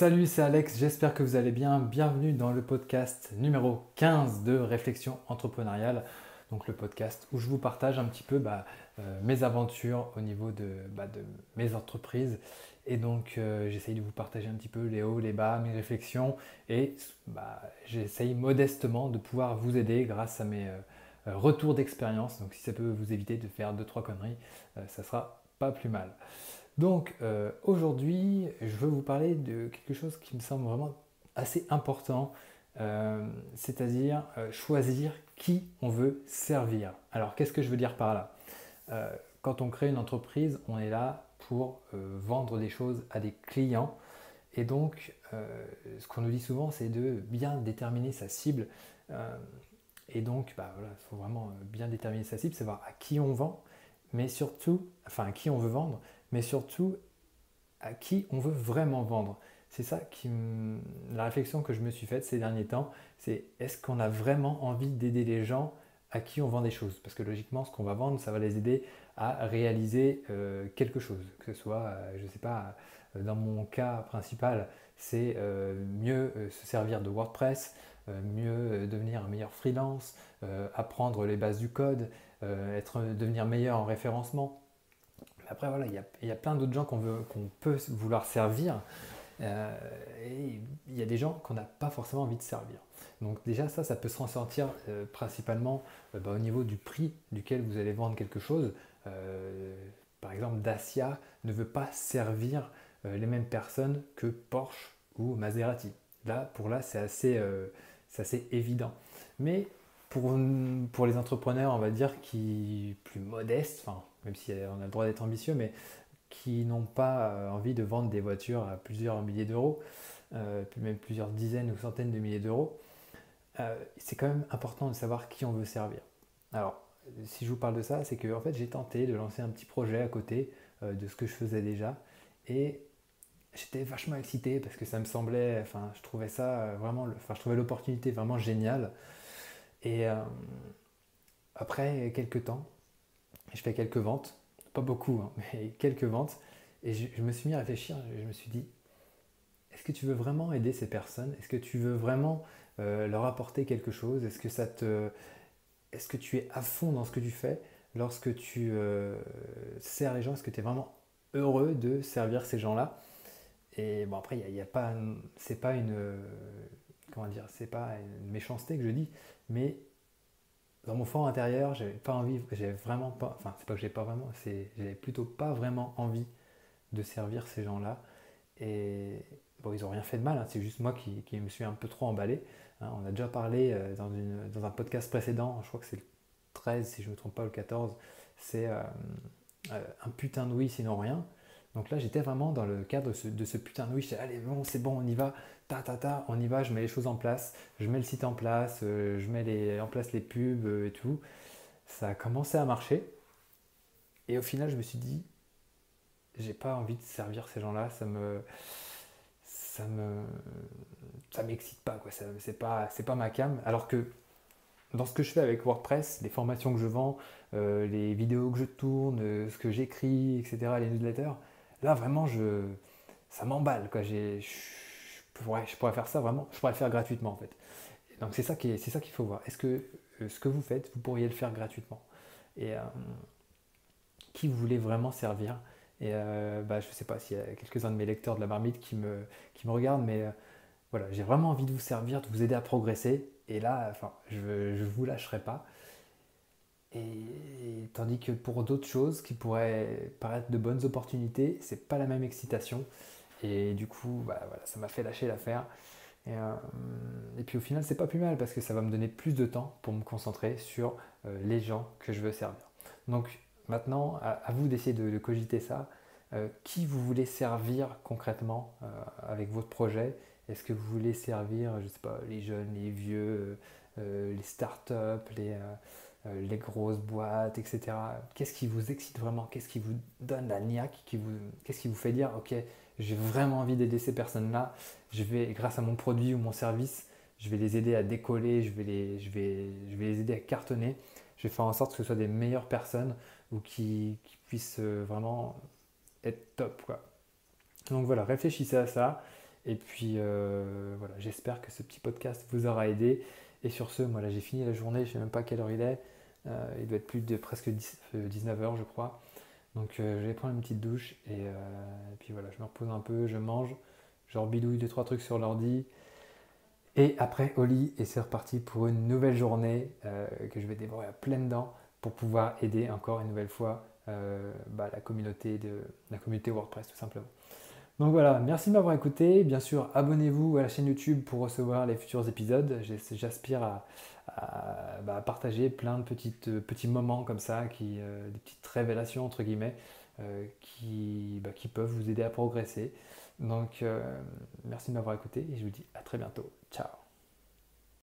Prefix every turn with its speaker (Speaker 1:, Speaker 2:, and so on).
Speaker 1: Salut, c'est Alex, j'espère que vous allez bien. Bienvenue dans le podcast numéro 15 de Réflexion entrepreneuriale. Donc le podcast où je vous partage un petit peu bah, euh, mes aventures au niveau de, bah, mes entreprises. Et donc euh, j'essaye de vous partager un petit peu les hauts, les bas, mes réflexions. Et bah, j'essaye modestement de pouvoir vous aider grâce à mes euh, retours d'expérience. Donc si ça peut vous éviter de faire 2-3 conneries, ça sera pas plus mal. Donc aujourd'hui, je veux vous parler de quelque chose qui me semble vraiment assez important euh, c'est-à-dire euh, choisir qui on veut servir. Alors qu'est-ce que je veux dire par là? Euh, Quand on crée une entreprise, on est là pour vendre des choses à des clients. Et donc, ce qu'on nous dit souvent, c'est de bien déterminer sa cible. et donc, bah, il faut vraiment bien déterminer sa cible, savoir à qui on vend, mais surtout, enfin à qui on veut vendre, mais surtout à qui on veut vraiment vendre. C'est ça qui la réflexion que je me suis faite ces derniers temps, c'est est-ce qu'on a vraiment envie d'aider les gens à qui on vend des choses? Parce que logiquement, ce qu'on va vendre, ça va les aider à réaliser euh, quelque chose, que ce soit, euh, je ne sais pas, euh, dans mon cas principal, c'est mieux se servir de WordPress, mieux devenir un meilleur freelance, apprendre les bases du code, être, devenir meilleur en référencement. Après, voilà, il y, y a, plein d'autres gens qu'on qu'on peut vouloir servir. Euh, et il y a des gens qu'on n'a pas forcément envie de servir. Donc déjà ça, ça peut se ressentir euh, principalement euh, bah, au niveau du prix duquel vous allez vendre quelque chose. par exemple, Dacia ne veut pas servir les mêmes personnes que Porsche ou Maserati. Là, pour là, c'est assez, assez, évident. Mais pour, pour, les entrepreneurs, on va dire, qui plus modestes, enfin, même si on a le droit d'être ambitieux, mais qui n'ont pas euh, envie de vendre des voitures à plusieurs milliers d'euros, euh, même plusieurs dizaines ou centaines de milliers d'euros, euh, c'est quand même important de savoir qui on veut servir. Alors, si je vous parle de ça, c'est que en fait, j'ai tenté de lancer un petit projet à côté de ce que je faisais déjà, et j'étais vachement excité parce que ça me semblait, enfin, je trouvais ça vraiment, enfin, je trouvais l'opportunité vraiment géniale. Et après quelques temps, je fais quelques ventes. Pas beaucoup, hein, mais quelques ventes. Et je, me suis mis à réfléchir, je me suis dit, est-ce que tu veux vraiment aider ces personnes? Est-ce que tu veux vraiment euh, leur apporter quelque chose? Est-ce que ça te... Est-ce que tu es à fond dans ce que tu fais? Lorsque tu euh, sers les gens Est-ce que tu es vraiment heureux de servir ces gens-là? Et bon après, il n'y a, pas, c'est pas une, comment dire, c'est pas une méchanceté que je dis, mais dans mon fort intérieur, j'avais pas envie, j'avais vraiment pas, enfin c'est pas que j'ai pas vraiment, c'est j'avais plutôt pas vraiment envie de servir ces gens-là. Et bon, ils ont rien fait de mal, hein, c'est juste moi qui, qui, me suis un peu trop emballé. Hein. on a déjà parlé euh, dans, une, dans, un podcast précédent, je crois que c'est le 13 si je ne me trompe pas, le 14, c'est euh, euh, un putain de oui sinon rien. Donc là, j'étais vraiment dans le cadre de ce, putain de oui. Allez, bon, c'est bon, on y va, ta, ta, ta, on y va, je mets les choses en place, je mets le site en place, euh, je mets les, en place les pubs euh, et tout. Ça a commencé à marcher. Et au final, je me suis dit, j'ai pas envie de servir ces gens-là, ça me. Ça me. Ça m'excite pas, quoi. C'est pas, pas ma cam. Alors que dans ce que je fais avec WordPress, les formations que je vends, euh, les vidéos que je tourne, ce que j'écris, etc., les newsletters, là vraiment, je, ça m'emballe. Quoi. Je, je pourrais faire ça vraiment, je pourrais le faire gratuitement en fait. Donc c'est ça qu'il faut voir. Est-ce que euh, ce que vous faites, vous pourriez le faire gratuitement? Et euh, qui vous voulez vraiment servir? Et bah, je ne sais pas s'il y a quelques-uns de mes lecteurs de la marmite qui me, regardent, mais voilà, j'ai vraiment envie de vous servir, de vous aider à progresser. Et là, je ne vous lâcherai pas. Et tandis que pour d'autres choses qui pourraient paraître de bonnes opportunités, c'est pas la même excitation. Et du coup, bah, voilà, ça m'a fait lâcher l'affaire. Et, euh, et, puis au final, c'est pas plus mal parce que ça va me donner plus de temps pour me concentrer sur euh, les gens que je veux servir. Donc maintenant, à, vous d'essayer de, cogiter ça. Euh, qui vous voulez servir concrètement avec votre projet? Est-ce que vous voulez servir, je sais pas, les jeunes, les vieux, les startups, les les grosses boîtes, etc. Qu'est-ce qui vous excite vraiment? Qu'est-ce qui vous donne la niaque Qu'est-ce qui vous fait dire, ok, j'ai vraiment envie d'aider ces personnes-là, je vais, grâce à mon produit ou mon service, je vais les aider à décoller, je vais les, aider à cartonner, je vais faire en sorte que ce soit des meilleures personnes ou qui, puissent euh, vraiment être top. Donc voilà, réfléchissez à ça Et puis voilà, j'espère que ce petit podcast vous aura aidé. Et sur ce, moi là j'ai fini la journée, je sais même pas quelle heure il est. il doit être plus de presque 19h je crois. Donc je vais prendre une petite douche et, puis voilà, je me repose un peu, je mange, je bidouille deux trois trucs sur l'ordi. Et après au lit et c'est reparti pour une nouvelle journée que je vais dévorer à pleines dents pour pouvoir aider encore une nouvelle fois euh, bah, la, communauté de, la communauté WordPress tout simplement. Donc voilà, merci de m'avoir écouté. Bien sûr, abonnez-vous à la chaîne YouTube pour recevoir les futurs épisodes. J'aspire à, bah, partager plein de petites, petits moments comme ça, qui, euh, des petites révélations entre guillemets, euh, qui, bah, qui, peuvent vous aider à progresser. Donc merci de m'avoir écouté et je vous dis à très bientôt. Ciao